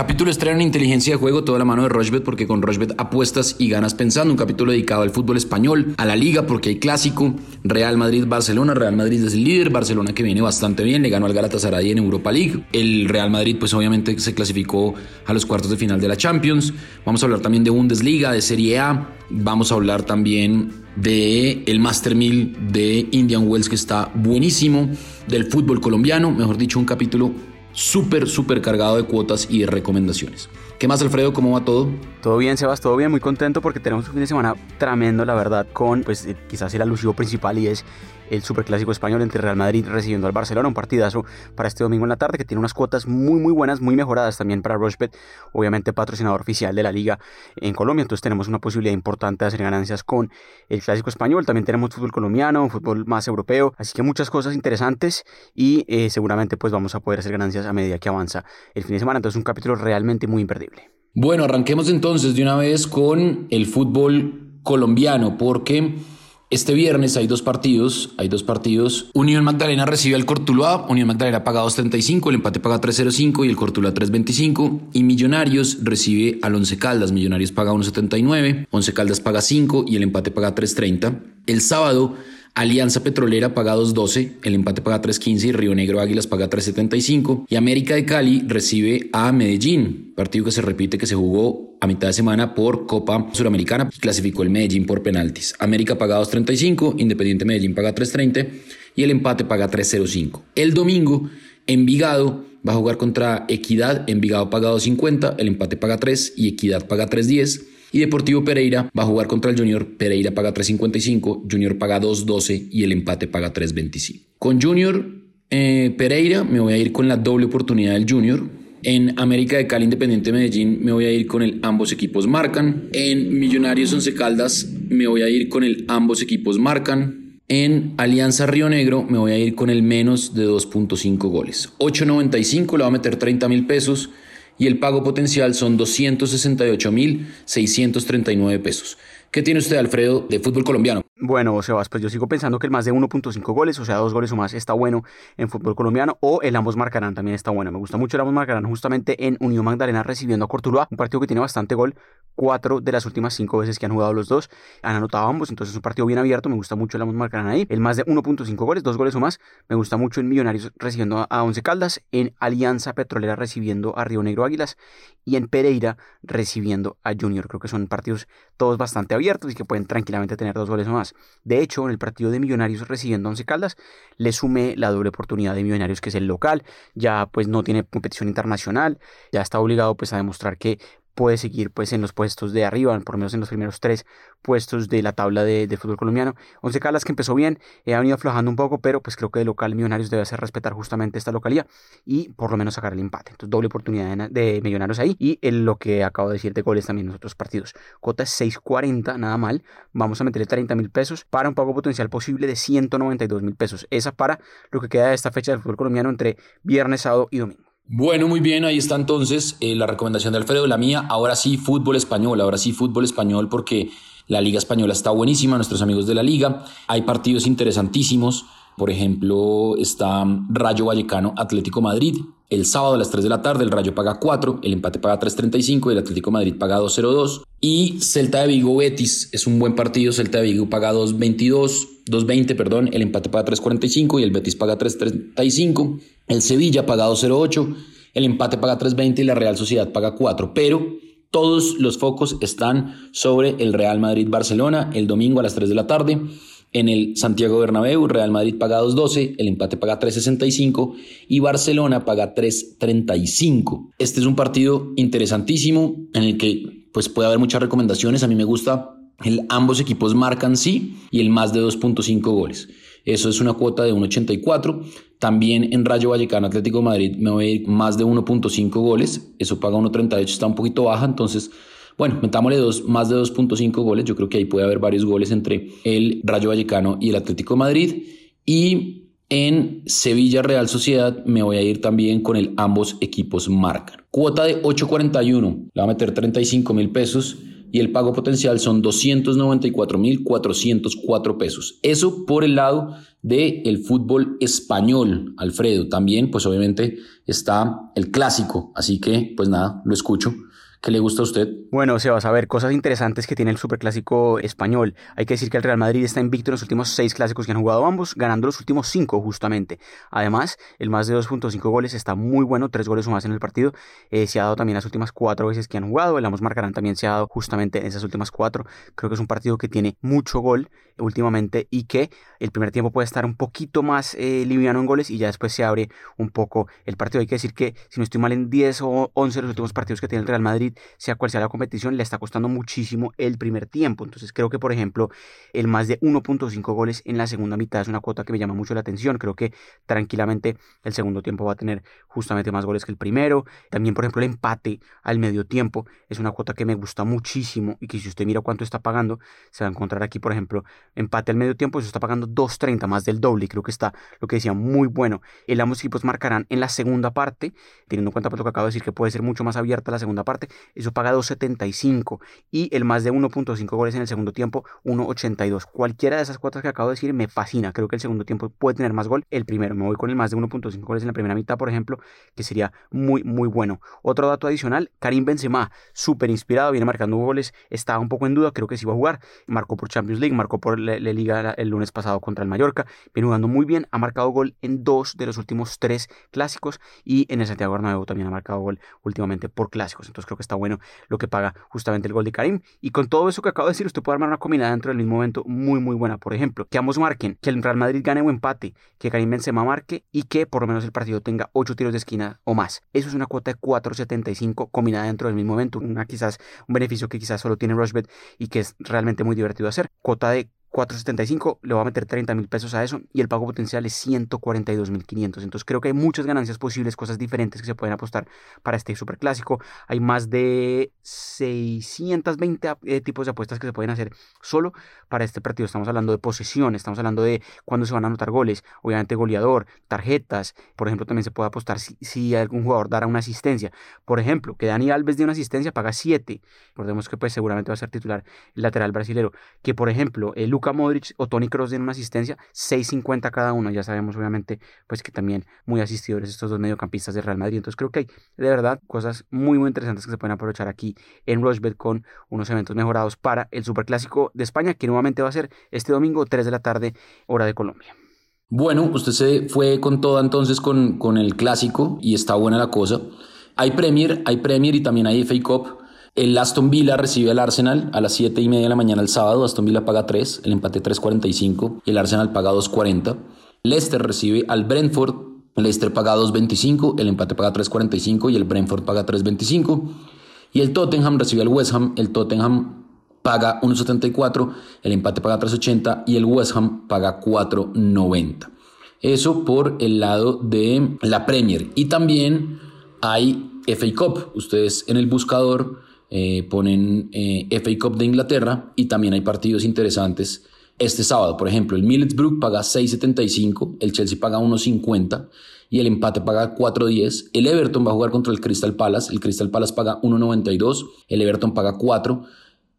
Capítulo estreno en inteligencia de juego, toda la mano de Rochbet, porque con Rochbet apuestas y ganas pensando. Un capítulo dedicado al fútbol español, a la liga, porque hay clásico. Real Madrid-Barcelona. Real Madrid es el líder. Barcelona que viene bastante bien, le ganó al Galatasaray en Europa League. El Real Madrid, pues obviamente se clasificó a los cuartos de final de la Champions. Vamos a hablar también de Bundesliga, de Serie A. Vamos a hablar también de el Master 1000 de Indian Wells, que está buenísimo. Del fútbol colombiano, mejor dicho, un capítulo súper, súper cargado de cuotas y de recomendaciones. ¿Qué más, Alfredo? ¿Cómo va todo? Todo bien, Sebas, todo bien, muy contento porque tenemos un fin de semana tremendo, la verdad, con pues eh, quizás el alusivo principal y es el superclásico español entre Real Madrid recibiendo al Barcelona, un partidazo para este domingo en la tarde que tiene unas cuotas muy muy buenas, muy mejoradas también para Rochebet, obviamente patrocinador oficial de la liga en Colombia, entonces tenemos una posibilidad importante de hacer ganancias con el clásico español, también tenemos fútbol colombiano, fútbol más europeo, así que muchas cosas interesantes y eh, seguramente pues vamos a poder hacer ganancias a medida que avanza el fin de semana, entonces un capítulo realmente muy imperdible. Bueno, arranquemos entonces de una vez con el fútbol colombiano, porque este viernes hay dos partidos, hay dos partidos. Unión Magdalena recibe al Cortuluá, Unión Magdalena paga 2.35, el empate paga 3.05 y el Cortuluá 3.25. Y Millonarios recibe al Once Caldas, Millonarios paga 1.79, Once Caldas paga 5 y el empate paga 3.30. El sábado Alianza Petrolera paga 2.12, el empate paga 3.15 y Río Negro Águilas paga 3.75. Y América de Cali recibe a Medellín, partido que se repite que se jugó a mitad de semana por Copa Suramericana. Clasificó el Medellín por penaltis. América paga 2.35, Independiente Medellín paga 3.30 y el empate paga 3.05. El domingo, Envigado va a jugar contra Equidad. Envigado paga 2.50, el empate paga 3 y Equidad paga 3.10. Y Deportivo Pereira va a jugar contra el Junior. Pereira paga 3.55, Junior paga 2.12 y el empate paga 3.25. Con Junior eh, Pereira me voy a ir con la doble oportunidad del Junior. En América de Cali Independiente Medellín me voy a ir con el ambos equipos marcan. En Millonarios Once Caldas me voy a ir con el ambos equipos marcan. En Alianza Río Negro me voy a ir con el menos de 2.5 goles. 8.95 le va a meter 30 mil pesos y el pago potencial son 268.639 pesos. ¿Qué tiene usted, Alfredo, de fútbol colombiano? Bueno, Sebas, pues yo sigo pensando que el más de 1.5 goles, o sea, dos goles o más, está bueno en fútbol colombiano, o el ambos marcarán también está bueno. Me gusta mucho el ambos marcarán justamente en Unión Magdalena recibiendo a Cortuluá, un partido que tiene bastante gol. Cuatro de las últimas cinco veces que han jugado los dos han anotado ambos, entonces es un partido bien abierto. Me gusta mucho el ambos marcarán ahí. El más de 1.5 goles, dos goles o más. Me gusta mucho en Millonarios recibiendo a Once Caldas, en Alianza Petrolera recibiendo a Río Negro Águilas y en Pereira recibiendo a Junior. Creo que son partidos todos bastante abiertos y que pueden tranquilamente tener dos goles o más. De hecho, en el partido de Millonarios recibiendo a Once Caldas, le sumé la doble oportunidad de Millonarios, que es el local. Ya pues no tiene competición internacional, ya está obligado pues a demostrar que puede seguir pues en los puestos de arriba, por lo menos en los primeros tres puestos de la tabla de, fútbol colombiano. Once Caldas que empezó bien, eh, ha venido aflojando un poco, pero pues creo que el local Millonarios debe hacer respetar justamente esta localidad y por lo menos sacar el empate. Entonces doble oportunidad de, Millonarios ahí y en lo que acabo de decir de goles también en los otros partidos. Cota 6.40, nada mal. Vamos a meterle 30 mil pesos para un pago potencial posible de 192 mil pesos. Esa para lo que queda de esta fecha del fútbol colombiano entre viernes, sábado y domingo. Bueno, muy bien, ahí está entonces eh, la recomendación de Alfredo, la mía. Ahora sí, fútbol español, ahora sí, fútbol español, porque la Liga Española está buenísima, nuestros amigos de la Liga. Hay partidos interesantísimos. Por ejemplo, está Rayo Vallecano Atlético Madrid. El sábado a las 3 de la tarde el Rayo paga 4, el empate paga 3.35 y el Atlético Madrid paga 2.02. Y Celta de Vigo Betis es un buen partido. Celta de Vigo paga 2.22, 2.20, perdón. El empate paga 3.45 y el Betis paga 3.35. El Sevilla paga 2.08, el empate paga 3.20 y la Real Sociedad paga 4. Pero todos los focos están sobre el Real Madrid-Barcelona el domingo a las 3 de la tarde. En el Santiago Bernabéu, Real Madrid paga 2.12, el empate paga 3.65 y Barcelona paga 3.35. Este es un partido interesantísimo en el que pues puede haber muchas recomendaciones. A mí me gusta el ambos equipos marcan sí y el más de 2.5 goles. Eso es una cuota de 1.84. También en Rayo Vallecano Atlético Madrid me voy a ir más de 1.5 goles. Eso paga 1.38, está un poquito baja. Entonces, bueno, metámosle dos, más de 2.5 goles. Yo creo que ahí puede haber varios goles entre el Rayo Vallecano y el Atlético Madrid. Y en Sevilla Real Sociedad me voy a ir también con el ambos equipos marcan. Cuota de 8.41. Le va a meter 35 mil pesos y el pago potencial son 294.404 pesos. Eso por el lado del el fútbol español, Alfredo. También, pues obviamente está el clásico, así que pues nada, lo escucho. ¿Qué le gusta a usted? Bueno, se va a saber cosas interesantes que tiene el Superclásico español. Hay que decir que el Real Madrid está invicto en los últimos seis clásicos que han jugado ambos, ganando los últimos cinco justamente. Además, el más de 2.5 goles está muy bueno, tres goles o más en el partido. Eh, se ha dado también las últimas cuatro veces que han jugado. El ambos marcarán también se ha dado justamente en esas últimas cuatro. Creo que es un partido que tiene mucho gol últimamente y que el primer tiempo puede estar un poquito más eh, liviano en goles y ya después se abre un poco el partido. Hay que decir que si no estoy mal en 10 o 11 de los últimos partidos que tiene el Real Madrid, sea cual sea la competición, le está costando muchísimo el primer tiempo. Entonces creo que, por ejemplo, el más de 1.5 goles en la segunda mitad es una cuota que me llama mucho la atención. Creo que tranquilamente el segundo tiempo va a tener justamente más goles que el primero. También, por ejemplo, el empate al medio tiempo es una cuota que me gusta muchísimo y que si usted mira cuánto está pagando, se va a encontrar aquí, por ejemplo, empate al medio tiempo, eso está pagando 2.30 más del doble y creo que está, lo que decía, muy bueno. El ambos equipos marcarán en la segunda parte, teniendo en cuenta pues, lo que acabo de decir, que puede ser mucho más abierta la segunda parte, eso paga 2.75 y el más de 1.5 goles en el segundo tiempo, 1.82. Cualquiera de esas cuotas que acabo de decir me fascina, creo que el segundo tiempo puede tener más gol, el primero, me voy con el más de 1.5 goles en la primera mitad, por ejemplo, que sería muy, muy bueno. Otro dato adicional, Karim Benzema, súper inspirado, viene marcando goles, estaba un poco en duda, creo que sí va a jugar, marcó por Champions League, marcó por la, Liga el lunes pasado contra el Mallorca, viene jugando muy bien, ha marcado gol en dos de los últimos tres clásicos y en el Santiago Bernabéu también ha marcado gol últimamente por clásicos, entonces creo que está bueno lo que paga justamente el gol de Karim y con todo eso que acabo de decir, usted puede armar una combinada dentro del mismo momento muy muy buena, por ejemplo, que ambos marquen, que el Real Madrid gane o empate, que Karim Benzema marque y que por lo menos el partido tenga ocho tiros de esquina o más. Eso es una cuota de 4.75 combinada dentro del mismo momento, una quizás un beneficio que quizás solo tiene Rushbet y que es realmente muy divertido hacer. Cuota de 475, le voy a meter 30 mil pesos a eso y el pago potencial es 142 mil 500. Entonces creo que hay muchas ganancias posibles, cosas diferentes que se pueden apostar para este superclásico. Hay más de 620 eh, tipos de apuestas que se pueden hacer solo para este partido. Estamos hablando de posesión, estamos hablando de cuándo se van a anotar goles, obviamente goleador, tarjetas. Por ejemplo, también se puede apostar si, algún jugador dará una asistencia. Por ejemplo, que Dani Alves de una asistencia paga 7. Recordemos que pues seguramente va a ser titular lateral brasilero. Que por ejemplo, el Luka Modric o Tony Kroos den una asistencia, 6.50 cada uno. Ya sabemos, obviamente, pues que también muy asistidores estos dos mediocampistas de Real Madrid. Entonces creo que hay de verdad cosas muy, muy interesantes que se pueden aprovechar aquí en Rushbet con unos eventos mejorados para el Superclásico de España, que nuevamente va a ser este domingo, 3 de la tarde, hora de Colombia. Bueno, usted se fue con todo entonces con, con el clásico y está buena la cosa. Hay Premier, hay Premier y también hay FA Cup. El Aston Villa recibe al Arsenal a las 7 y media de la mañana el sábado. Aston Villa paga 3, el empate 3.45 y el Arsenal paga 2.40. Leicester recibe al Brentford. Leicester paga 2.25, el empate paga 3.45 y el Brentford paga 3.25. Y el Tottenham recibe al West Ham. El Tottenham paga 1.74, el empate paga 3.80 y el West Ham paga 4.90. Eso por el lado de la Premier. Y también hay FA Cup. Ustedes en el buscador eh, ponen eh, FA Cup de Inglaterra y también hay partidos interesantes este sábado. Por ejemplo, el Middlesbrough paga 6.75, el Chelsea paga 1.50 y el empate paga 4.10. El Everton va a jugar contra el Crystal Palace, el Crystal Palace paga 1.92, el Everton paga 4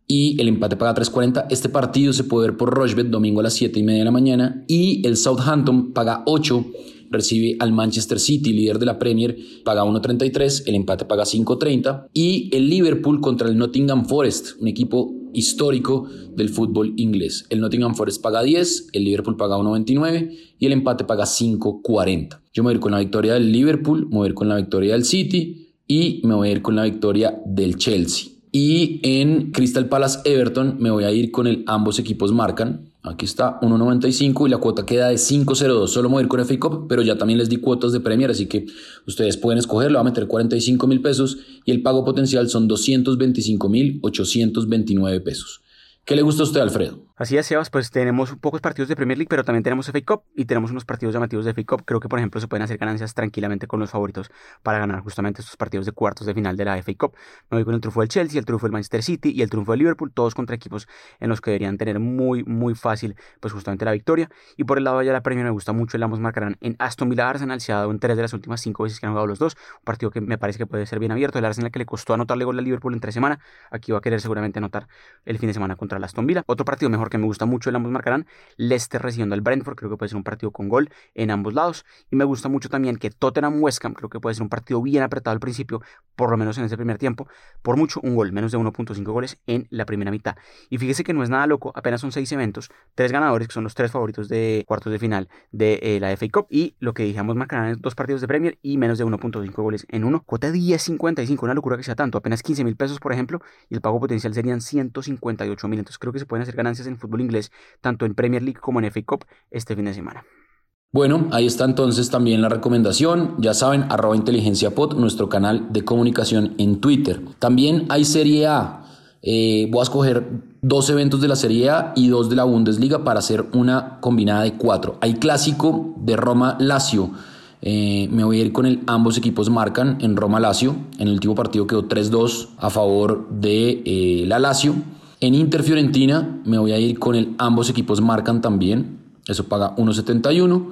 y el empate paga 3.40. Este partido se puede ver por Rochbet domingo a las 7 y media de la mañana y el Southampton paga 8 recibe al Manchester City, líder de la Premier, paga 1.33, el empate paga 5.30 y el Liverpool contra el Nottingham Forest, un equipo histórico del fútbol inglés. El Nottingham Forest paga 10, el Liverpool paga 1.29 y el empate paga 5.40. Yo me voy a ir con la victoria del Liverpool, me voy a ir con la victoria del City y me voy a ir con la victoria del Chelsea. Y en Crystal Palace Everton me voy a ir con el ambos equipos marcan. Aquí está 1.95 y la cuota queda de 5.02. Solo me con FA Cup, pero ya también les di cuotas de Premier, así que ustedes pueden escoger. Le va a meter 45 mil pesos y el pago potencial son 225 mil 829 pesos. ¿Qué le gusta a usted, Alfredo? Así es, Sebas, pues tenemos pocos partidos de Premier League, pero también tenemos FA Cup y tenemos unos partidos llamativos de FA Cup. Creo que, por ejemplo, se pueden hacer ganancias tranquilamente con los favoritos para ganar justamente estos partidos de cuartos de final de la FA Cup. Me voy con el triunfo del Chelsea, el triunfo del Manchester City y el triunfo del Liverpool, todos contra equipos en los que deberían tener muy, muy fácil, pues justamente la victoria. Y por el lado de la Premier me gusta mucho el ambos marcarán en Aston Villa Arsenal, se ha dado en tres de las últimas cinco veces que han jugado los dos. Un partido que me parece que puede ser bien abierto. El Arsenal que le costó anotarle gol al Liverpool en tres semanas, aquí va a querer seguramente anotar el fin de semana contra Aston Villa. Otro partido mejor que me gusta mucho el ambos marcarán. Leicester recibiendo al Brentford, creo que puede ser un partido con gol en ambos lados. Y me gusta mucho también que Tottenham West creo que puede ser un partido bien apretado al principio, por lo menos en ese primer tiempo. Por mucho, un gol, menos de 1.5 goles en la primera mitad. Y fíjese que no es nada loco, apenas son seis eventos, tres ganadores, que son los tres favoritos de cuartos de final de eh, la FA Cup. Y lo que dijamos marcarán es dos partidos de Premier y menos de 1.5 goles en uno. Cuota 10.55, una locura que sea tanto, apenas 15 mil pesos, por ejemplo, y el pago potencial serían 158 mil. Entonces creo que se pueden hacer ganancias en fútbol inglés, tanto en Premier League como en FA Cup este fin de semana. Bueno, ahí está entonces también la recomendación. Ya saben, arroba inteligencia pod, nuestro canal de comunicación en Twitter. También hay Serie A. Eh, voy a escoger dos eventos de la Serie A y dos de la Bundesliga para hacer una combinada de cuatro. Hay clásico de Roma-Lazio. Eh, me voy a ir con el ambos equipos marcan en Roma-Lazio. En el último partido quedó 3-2 a favor de eh, la Lazio. En Inter Fiorentina me voy a ir con el ambos equipos marcan también. Eso paga 1.71.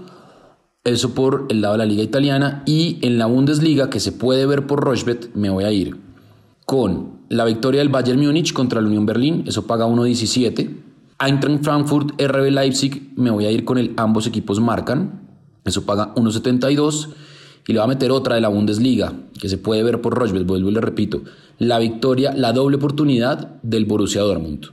Eso por el lado de la liga italiana. Y en la Bundesliga, que se puede ver por Rochbet, me voy a ir con la victoria del Bayern Múnich contra la Unión Berlín. Eso paga 1.17. Eintracht Frankfurt, RB Leipzig, me voy a ir con el ambos equipos marcan. Eso paga 1.72. Y le voy a meter otra de la Bundesliga, que se puede ver por Rochbet, vuelvo y le repito. La victoria, la doble oportunidad del Borussia Dortmund.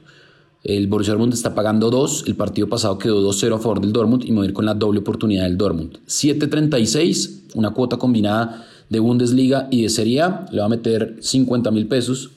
El Borussia Dortmund está pagando 2, el partido pasado quedó 2-0 a favor del Dortmund y me a ir con la doble oportunidad del Dortmund. 7.36, una cuota combinada de Bundesliga y de Serie A, le va a meter 50 mil pesos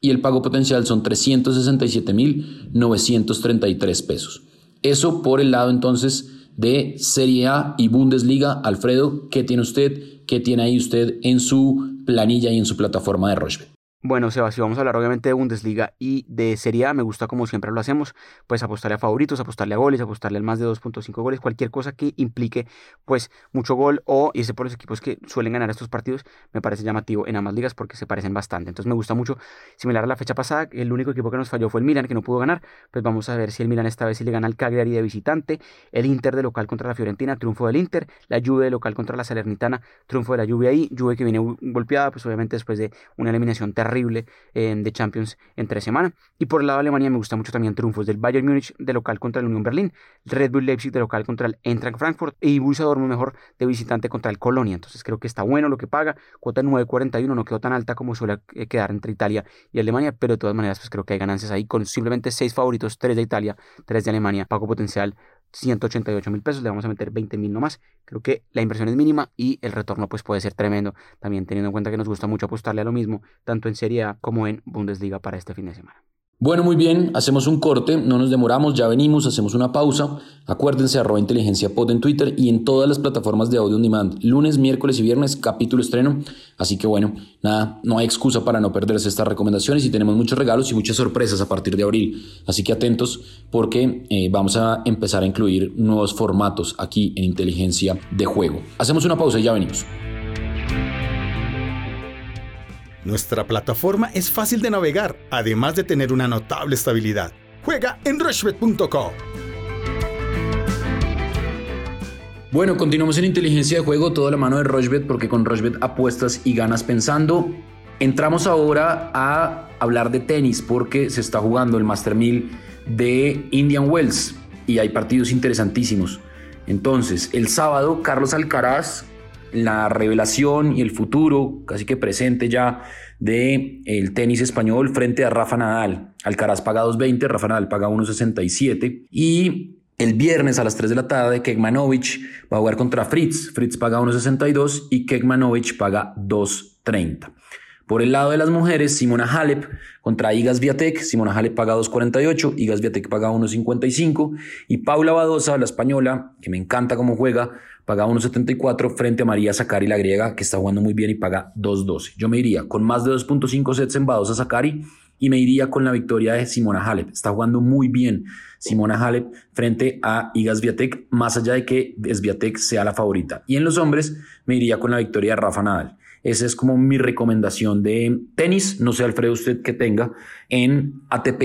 y el pago potencial son 367.933 pesos. Eso por el lado entonces de Serie A y Bundesliga. Alfredo, ¿qué tiene usted? ¿Qué tiene ahí usted en su planilla y en su plataforma de Rochebet? Bueno, Sebastián, vamos a hablar obviamente de Bundesliga y de Serie A. Me gusta como siempre lo hacemos, pues apostarle a favoritos, apostarle a goles, apostarle al más de 2.5 goles, cualquier cosa que implique pues mucho gol o irse por los equipos que suelen ganar estos partidos, me parece llamativo en ambas ligas porque se parecen bastante. Entonces me gusta mucho, similar a la fecha pasada, el único equipo que nos falló fue el Milan, que no pudo ganar, pues vamos a ver si el Milan esta vez sí le gana al Cagliari de visitante, el Inter de local contra la Fiorentina, triunfo del Inter, la Juve de local contra la Salernitana, triunfo de la Juve ahí, Juve que viene golpeada, pues obviamente después de una eliminación terrible de Champions entre semana. Y por el lado de Alemania me gusta mucho también triunfos del Bayern Múnich de local contra el Unión Berlín, Red Bull Leipzig de local contra el Eintracht Frankfurt y Borussia Dortmund mejor de visitante contra el Colonia. Entonces creo que está bueno lo que paga, cuota 9.41, no quedó tan alta como suele eh, quedar entre Italia y Alemania, pero de todas maneras pues creo que hay ganancias ahí con simplemente 6 favoritos, 3 de Italia, 3 de Alemania, pago potencial 188 mil pesos, le vamos a meter 20 mil nomás. Creo que la inversión es mínima y el retorno pues puede ser tremendo, también teniendo en cuenta que nos gusta mucho apostarle a lo mismo, tanto en Serie A como en Bundesliga para este fin de semana. Bueno, muy bien, hacemos un corte, no nos demoramos, ya venimos, hacemos una pausa. Acuérdense, arroba inteligencia pod en Twitter y en todas las plataformas de audio on demand. Lunes, miércoles y viernes, capítulo estreno. Así que bueno, nada, no hay excusa para no perderse estas recomendaciones y tenemos muchos regalos y muchas sorpresas a partir de abril. Así que atentos porque eh, vamos a empezar a incluir nuevos formatos aquí en inteligencia de juego. Hacemos una pausa y ya venimos. Nuestra plataforma es fácil de navegar, además de tener una notable estabilidad. Juega en rushbet.com. Bueno, continuamos en inteligencia de juego, toda la mano de Rochbet, porque con Rochbet apuestas y ganas pensando. Entramos ahora a hablar de tenis, porque se está jugando el Master 1000 de Indian Wells y hay partidos interesantísimos. Entonces, el sábado, Carlos Alcaraz la revelación y el futuro, casi que presente ya, de el tenis español frente a Rafa Nadal. Alcaraz paga 2.20, Rafa Nadal paga 1.67 y el viernes a las 3 de la tarde Kekmanovic va a jugar contra Fritz. Fritz paga 1.62 y Kekmanovic paga 2.30. Por el lado de las mujeres, Simona Halep contra Igas Viatek. Simona Halep paga 2.48, Igas Viatek paga 1.55 y Paula Badosa, la española, que me encanta cómo juega, paga 1.74 frente a María Zakari, la griega, que está jugando muy bien y paga 2.12. Yo me iría con más de 2.5 sets en Badosa Zakari y me iría con la victoria de Simona Halep. Está jugando muy bien Simona Halep frente a Iga Swiatek, más allá de que Swiatek sea la favorita. Y en los hombres me iría con la victoria de Rafa Nadal. Esa es como mi recomendación de tenis. No sé, Alfredo, usted que tenga en ATP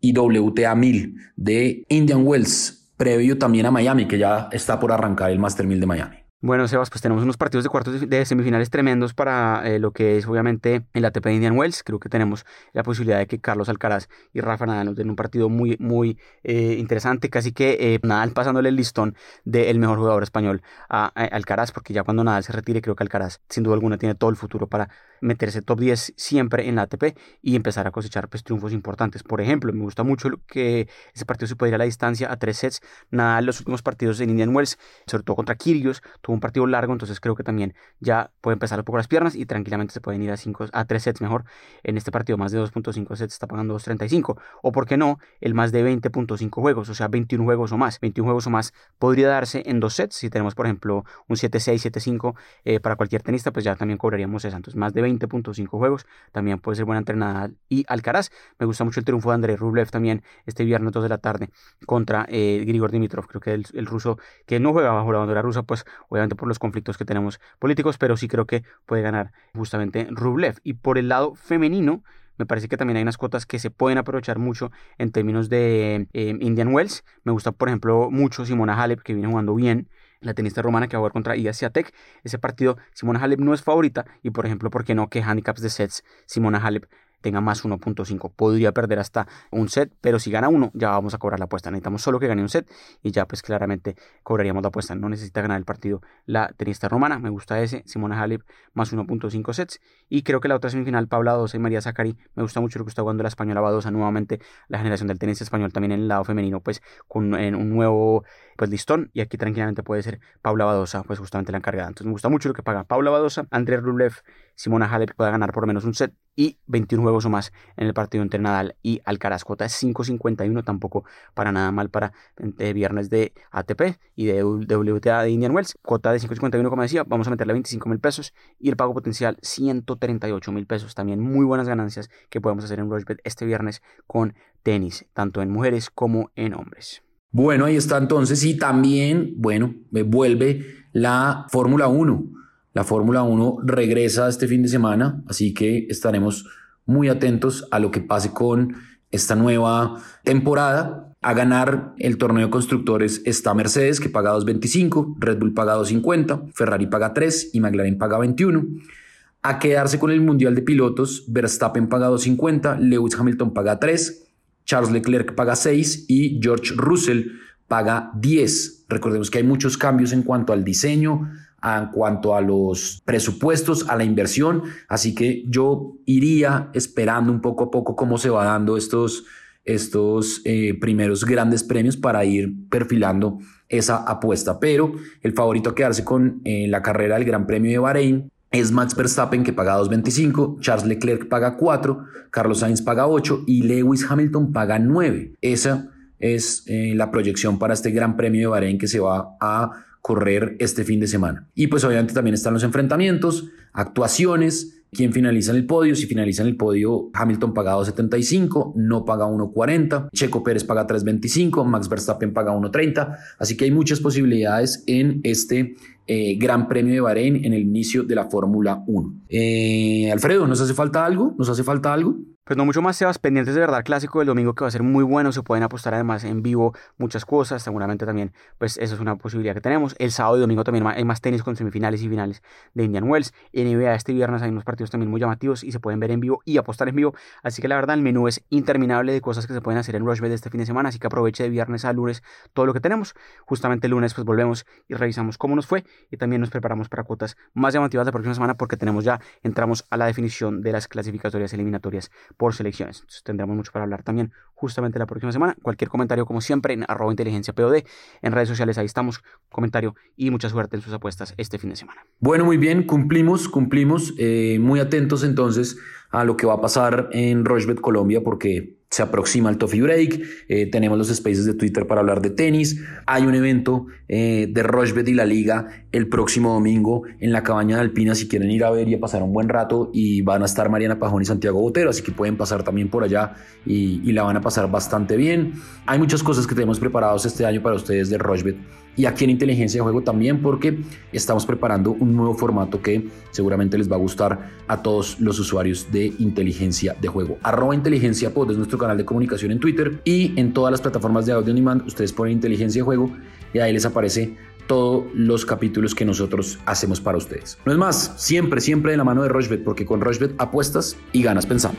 y WTA 1000 de Indian Wells, previo también a Miami, que ya está por arrancar el Master 1000 de Miami. Bueno, Sebas, pues tenemos unos partidos de cuartos de semifinales tremendos para eh, lo que es obviamente el ATP Indian Wells. Creo que tenemos la posibilidad de que Carlos Alcaraz y Rafa Nadal nos den un partido muy, muy eh, interesante. Casi que eh, Nadal pasándole el listón del mejor jugador español a, Alcaraz, porque ya cuando Nadal se retire, creo que Alcaraz, sin duda alguna, tiene todo el futuro para meterse top 10 siempre en la ATP y empezar a cosechar pues, triunfos importantes. Por ejemplo, me gusta mucho que ese partido se puede ir a la distancia a tres sets. Nadal, los últimos partidos en Indian Wells, sobre todo contra Kyrgios, un partido largo, entonces creo que también ya puede empezar un poco las piernas y tranquilamente se pueden ir a, cinco, a 3 sets mejor. En este partido más de 2.5 sets está pagando 2.35. O por qué no, el más de 20.5 juegos, o sea, 21 juegos o más. 21 juegos o más podría darse en dos sets. Si tenemos, por ejemplo, un 7-6, 7-5 eh, para cualquier tenista, pues ya también cobraríamos esa. Entonces, más de 20.5 juegos también puede ser buena entrenada. Y Alcaraz, me gusta mucho el triunfo de Andrei Rublev también este viernes 2 de la tarde contra eh, Grigor Dimitrov. Creo que el, el ruso que no juega bajo la bandera rusa, pues obviamente por los conflictos que tenemos políticos, pero sí creo que puede ganar justamente Rublev. Y por el lado femenino, me parece que también hay unas cuotas que se pueden aprovechar mucho en términos de eh, Indian Wells. Me gusta, por ejemplo, mucho Simona Halep, que viene jugando bien. La tenista romana que va a jugar contra Iga Swiatek. Ese partido, Simona Halep no es favorita. Y, por ejemplo, ¿por qué no? Que handicaps de sets, Simona Halep tenga más 1.5. Podría perder hasta un set, pero si gana uno, ya vamos a cobrar la apuesta. Necesitamos solo que gane un set y ya pues claramente cobraríamos la apuesta. No necesita ganar el partido la tenista romana. Me gusta ese, Simona Halep más 1.5 sets. Y creo que la otra semifinal, Paula Badosa y María Zacari, me gusta mucho lo que está jugando la española Badosa nuevamente. La generación del tenis español también en el lado femenino, pues con un nuevo pues listón. Y aquí tranquilamente puede ser Paula Badosa, pues justamente la encargada. Entonces me gusta mucho lo que paga Paula Badosa, André Rublev, Simona Halep pueda ganar por menos un set y 21 juegos o más en el partido entre Nadal y Alcaraz. Cuota es 5.51, tampoco para nada mal para eh, viernes de ATP y de WTA de Indian Wells. Cuota de 5.51, como decía, vamos a meterle 25 mil pesos y el pago potencial 138 mil pesos. También muy buenas ganancias que podemos hacer en Rushbet este viernes con tenis, tanto en mujeres como en hombres. Bueno, ahí está entonces y también, bueno, me vuelve la Fórmula 1 la Fórmula 1 regresa este fin de semana, así que estaremos muy atentos a lo que pase con esta nueva temporada. A ganar el torneo de constructores está Mercedes, que paga 2.25, Red Bull paga 2.50, Ferrari paga 3 y McLaren paga 21. A quedarse con el Mundial de Pilotos, Verstappen paga 2.50, Lewis Hamilton paga 3, Charles Leclerc paga 6 y George Russell paga 10. Recordemos que hay muchos cambios en cuanto al diseño, en cuanto a los presupuestos, a la inversión. Así que yo iría esperando un poco a poco cómo se va dando estos, estos eh, primeros grandes premios para ir perfilando esa apuesta. Pero el favorito a quedarse con eh, la carrera del Gran Premio de Bahrein es Max Verstappen que paga 2.25, Charles Leclerc paga 4, Carlos Sainz paga 8 y Lewis Hamilton paga 9. Esa es eh, la proyección para este Gran Premio de Bahrein que se va a correr este fin de semana. Y pues obviamente también están los enfrentamientos, actuaciones, quién finaliza en el podio. Si finaliza en el podio, Hamilton paga 2.75, no paga 1.40, Checo Pérez paga 3.25, Max Verstappen paga 1.30. Así que hay muchas posibilidades en este eh, Gran Premio de Bahrein en el inicio de la Fórmula 1. Eh, Alfredo, ¿nos hace falta algo? ¿Nos hace falta algo? Pues no mucho más, Sebas, pendientes de verdad clásico del domingo que va a ser muy bueno, se pueden apostar además en vivo muchas cosas, seguramente también, pues eso es una posibilidad que tenemos. El sábado y domingo también hay más tenis con semifinales y finales de Indian Wells. En NBA este viernes hay unos partidos también muy llamativos y se pueden ver en vivo y apostar en vivo, así que la verdad el menú es interminable de cosas que se pueden hacer en Rushbet este fin de semana, así que aproveche de viernes a lunes todo lo que tenemos. Justamente el lunes pues volvemos y revisamos cómo nos fue y también nos preparamos para cuotas más llamativas la próxima semana porque tenemos ya, entramos a la definición de las clasificatorias eliminatorias por selecciones. Entonces tendremos mucho para hablar también justamente la próxima semana. Cualquier comentario, como siempre, en arroba inteligencia POD. En redes sociales ahí estamos. Comentario y mucha suerte en sus apuestas este fin de semana. Bueno, muy bien, cumplimos, cumplimos. Eh, muy atentos entonces a lo que va a pasar en Rochebet Colombia porque se aproxima el Toffee Break, eh, tenemos los spaces de Twitter para hablar de tenis, hay un evento eh, de Rochebet y la liga el próximo domingo en la cabaña de Alpina si quieren ir a ver y a pasar un buen rato y van a estar Mariana Pajón y Santiago Botero, así que pueden pasar también por allá y, y la van a pasar bastante bien. Hay muchas cosas que tenemos preparados este año para ustedes de Rochebet y aquí en Inteligencia de Juego también porque estamos preparando un nuevo formato que seguramente les va a gustar a todos los usuarios de Inteligencia de Juego. Arroba Inteligencia Pod es nuestro canal de comunicación en Twitter y en todas las plataformas de audio on demand ustedes ponen Inteligencia de Juego y ahí les aparece todos los capítulos que nosotros hacemos para ustedes. No es más, siempre, siempre de la mano de Rochebet porque con Rochebet apuestas y ganas pensando.